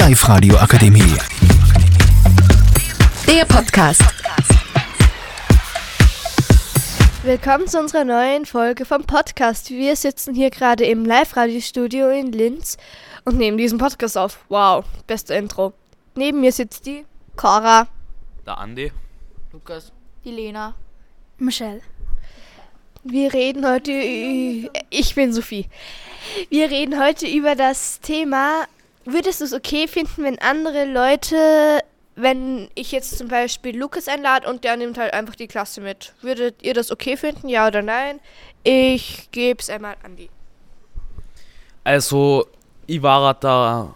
Live-Radio Akademie. Der Podcast. Willkommen zu unserer neuen Folge vom Podcast. Wir sitzen hier gerade im Live-Radio-Studio in Linz und nehmen diesen Podcast auf. Wow, beste Intro. Neben mir sitzt die Cora, Der Andi. Lukas. die Lena. Michelle. Wir reden heute, ich bin Sophie. Wir reden heute über das Thema, würdest du es okay finden, wenn andere Leute, wenn ich jetzt zum Beispiel Lukas einlade und der nimmt halt einfach die Klasse mit. Würdet ihr das okay finden, ja oder nein? Ich gebe es einmal an die. Also, ich war halt da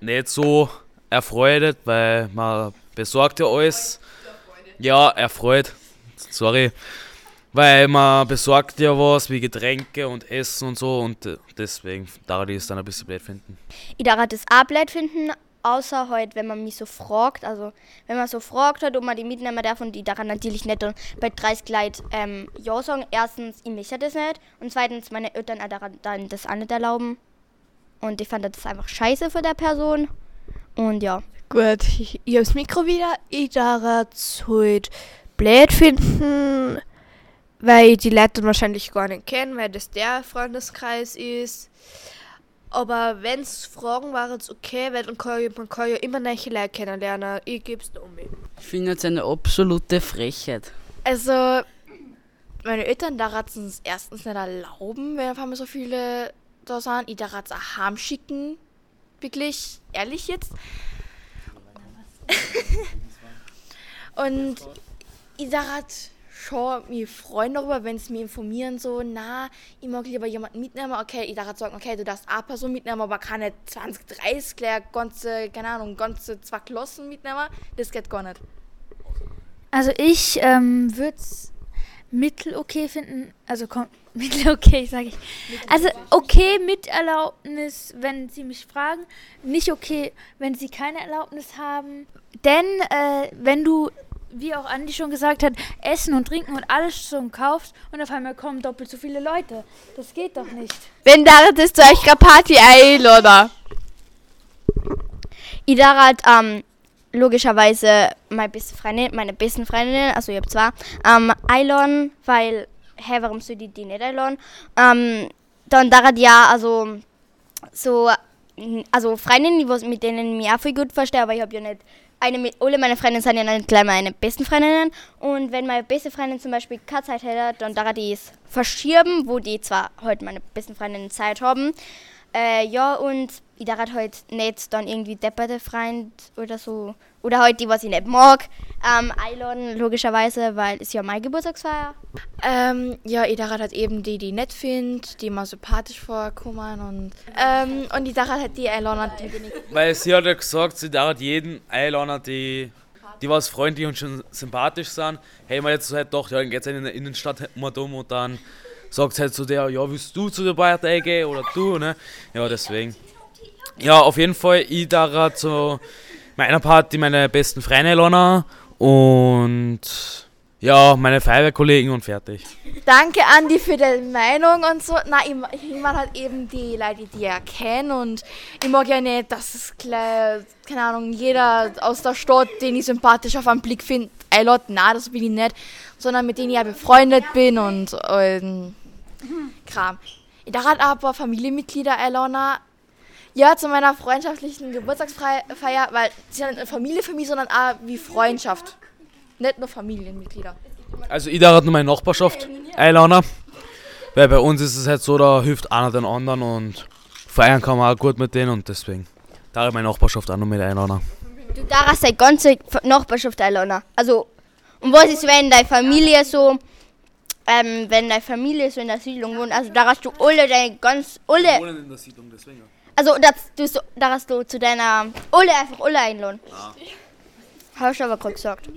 nicht so erfreut, weil man besorgt ja alles. Ja, erfreut. Sorry. Weil man besorgt ja was wie Getränke und Essen und so und äh, deswegen da die es dann ein bisschen blöd finden. Ich darf das auch blöd finden, außer halt, wenn man mich so fragt. Also, wenn man so fragt, halt, ob man die mitnehmen darf und die daran natürlich nicht bei 30 Leuten ähm, Ja sagen. Erstens, ich möchte das nicht. Und zweitens, meine Eltern auch daran dann das auch nicht erlauben. Und ich fand das einfach scheiße für der Person. Und ja. Gut, ich, ich habe das Mikro wieder. Ich darf es heute blöd finden, weil ich die Leute wahrscheinlich gar nicht kenne, weil das der Freundeskreis ist. Aber wenn es Fragen waren, ist okay, weil dann kann, ich- man kann ja immer neue Leute kennenlernen. Ich gebe es um. Ich finde es eine absolute Frechheit. Also, meine Eltern da es erstens nicht erlauben, wenn auf einmal so viele da sind. Ich darf es auch heimschicken. Wirklich, ehrlich jetzt. Und ich darf schon mich freuen darüber, wenn sie mich informieren, so, na, ich mag lieber jemanden mitnehmen. Okay, ich darf sagen, okay, du darfst eine Person mitnehmen, aber keine 20, 30, gleich ganze, keine Ahnung, ganze zwei Klassen mitnehmen. Das geht gar nicht. Also ich ähm, würde es mittel okay finden. Also komm, mittel okay, sage ich. Also okay mit Erlaubnis, wenn sie mich fragen. Nicht okay, wenn sie keine Erlaubnis haben. Denn äh, wenn du, wie auch Andi schon gesagt hat, Essen und Trinken und alles schon kaufst und auf einmal kommen doppelt so viele Leute. Das geht doch nicht. Wenn da das zu euch Party einladen. Ich darf halt, ähm, logischerweise meine beste Freundin, meine besten Freundinnen, also ich habe zwei, ähm, einladen, weil, hä, warum soll ich die nicht einladen? Ähm, dann darf ich ja, also, so, also Freundinnen, die mit denen ich mich auch viel gut verstehe, aber ich habe ja nicht, eine alle meine Freundinnen sind ja nicht gleich meine besten Freundinnen. Und wenn meine beste Freundin zum Beispiel keine Zeit hätte, dann darf ich es verschieben, wo die zwar heute meine besten Freundinnen Zeit haben, äh, ja, und ich darf halt nicht dann irgendwie depperte Freund oder so, oder halt die, was ich nicht mag, ähm, einladen, logischerweise, weil es ja mein Geburtstagsfeier. Ähm, ja, ich dachte halt eben die, die nett finde, die mal sympathisch vorkommen und, ähm, und ich dachte halt die einladen, die bin ich. Weil sie hat ja gesagt, sie darf jeden einladen, die, die was freundlich und schon sympathisch sind. Hey, man jetzt halt doch, ja, dann geht's halt in der Innenstadt mal dumm und dann sagt halt zu der, ja, willst du zu der Partei gehen oder du, ne? Ja, deswegen. Ja, auf jeden Fall, ich darf zu meiner Party meine besten Freunde einladen und ja, meine Feuerwehrkollegen und fertig. Danke, Andi, für deine Meinung und so. Nein, ich, ich mag halt eben die Leute, die ich erkenne und ich mag ja nicht, dass es gleich, keine Ahnung, jeder aus der Stadt, den ich sympathisch auf einen Blick finde, einlädt. Nein, das bin ich nicht, sondern mit denen ich ja befreundet bin und, und Kram. Auch ein paar Familienmitglieder einladen. Ja, zu meiner freundschaftlichen Geburtstagsfeier, weil sie sind nicht eine Familie für mich, sondern auch wie Freundschaft. Nicht nur Familienmitglieder. Also ich darf nur meine Nachbarschaft einladen, weil bei uns ist es halt so, da hilft einer den anderen und feiern kann man auch gut mit denen und deswegen ich meine Nachbarschaft auch noch mit einladen. Du darfst deine ganze Nachbarschaft einladen. Also, und was ist, wenn deine Familie so, ähm, wenn deine Familie so in der Siedlung wohnt, also darfst du alle deine ganz, alle, in der Siedlung, deswegen. Also dass du so, darfst du zu deiner, alle einfach alle einladen. Hast du aber gerade gesagt.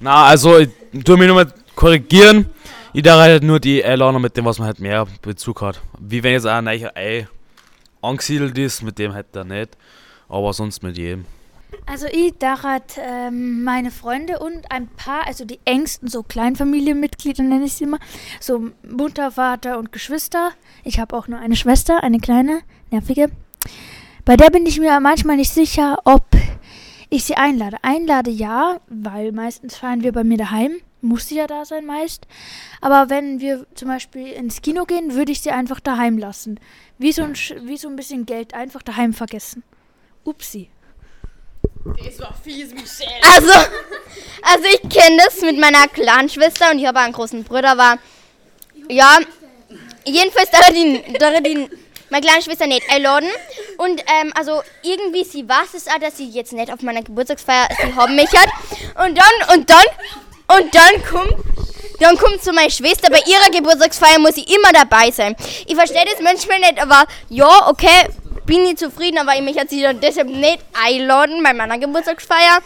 Na, also ich tue mich nur mal korrigieren. Ich darf halt nur die einladen mit dem, was man halt mehr Bezug hat. Wie wenn jetzt auch ein neuer Ei angesiedelt ist, mit dem halt da nicht. Aber sonst mit jedem. Also ich darf ähm, meine Freunde und ein paar, also die engsten, so Kleinfamilienmitglieder nenne ich sie immer, so Mutter, Vater und Geschwister. Ich habe auch nur eine Schwester, eine kleine, nervige. Bei der bin ich mir manchmal nicht sicher, ob ich sie einlade. Einlade ja, weil meistens feiern wir bei mir daheim. Muss sie ja da sein meist. Aber wenn wir zum Beispiel ins Kino gehen, würde ich sie einfach daheim lassen. Wie so ein, wie so ein bisschen Geld einfach daheim vergessen. Upsi. Also, also ich kenne das mit meiner kleinen Schwester und ich habe einen großen Bruder, war ja, jedenfalls da die meine kleine Schwester nicht einladen und ähm, also irgendwie sie weiß es auch, dass sie jetzt nicht auf meiner Geburtstagsfeier sie haben mich hat und dann und dann und dann kommt dann kommt zu meiner Schwester, bei ihrer Geburtstagsfeier muss ich immer dabei sein. Ich verstehe das manchmal nicht, aber ja, okay, bin ich zufrieden, aber mich hat sie dann deshalb nicht einladen bei meiner Geburtstagsfeier.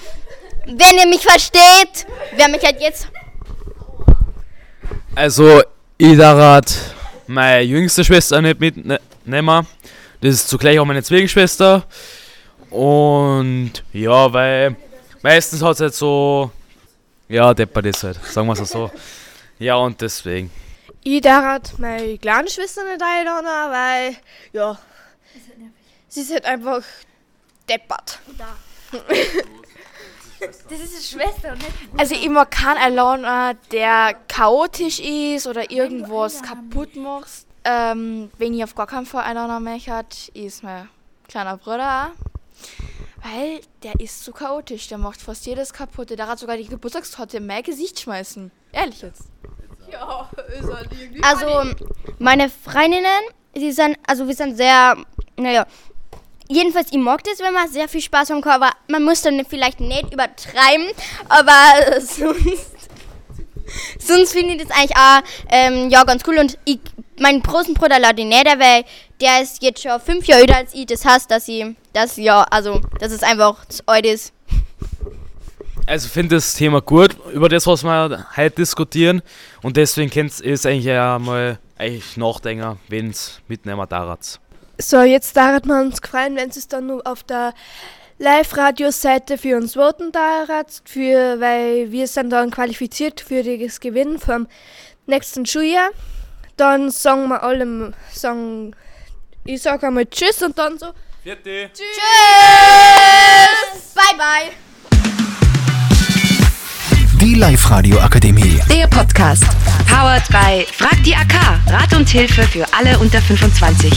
Wenn ihr mich versteht, wer mich halt jetzt. Also, ich darf meine jüngste Schwester nicht mitnehmen. Das ist zugleich auch meine Zwillingsschwester. Und ja, weil meistens hat es halt so. Ja, deppert ist halt, sagen wir es so. Ja, und deswegen. Ich darf meine kleine Schwester nicht einladen, weil, ja, sie ist halt einfach deppert. Das ist eine Schwester und nicht Also ich mag keinen allein, der chaotisch ist oder irgendwas kaputt macht. Ähm, wenn ich auf gar keinen Fall einer möchte, ist mein kleiner Bruder. Weil der ist so chaotisch, der macht fast jedes kaputt. Der hat sogar die Geburtstagstorte in mein Gesicht schmeißen. Ehrlich jetzt. Also, meine Freundinnen, sie sind, also wir sind sehr, naja, jedenfalls, ich mag das, wenn man sehr viel Spaß haben kann, aber man muss dann vielleicht nicht übertreiben, aber sonst, sonst finde ich das eigentlich auch, ähm, ja, ganz cool und ich, meinen großen Bruder ich nicht, weil der ist jetzt schon fünf Jahre älter als ich, das heißt, dass ich, das, ja, also, das ist einfach das alt ist. Also, ich finde das Thema gut, über das, was wir heute diskutieren. Und deswegen könnt ihr es eigentlich ja mal eigentlich nachdenken, wenn es mitnehmen darf. So, jetzt darf man uns gefallen, wenn es dann nur auf der Live-Radio-Seite für uns voten darf, für, weil wir sind dann qualifiziert für das Gewinn vom nächsten Schuljahr. Dann sagen wir alle, sagen, ich sage einmal Tschüss und dann so, Vierte. Tschüss! Bye, bye! Die Live-Radio Akademie. Der Podcast. Powered by Frag die AK. Rat und Hilfe für alle unter 25.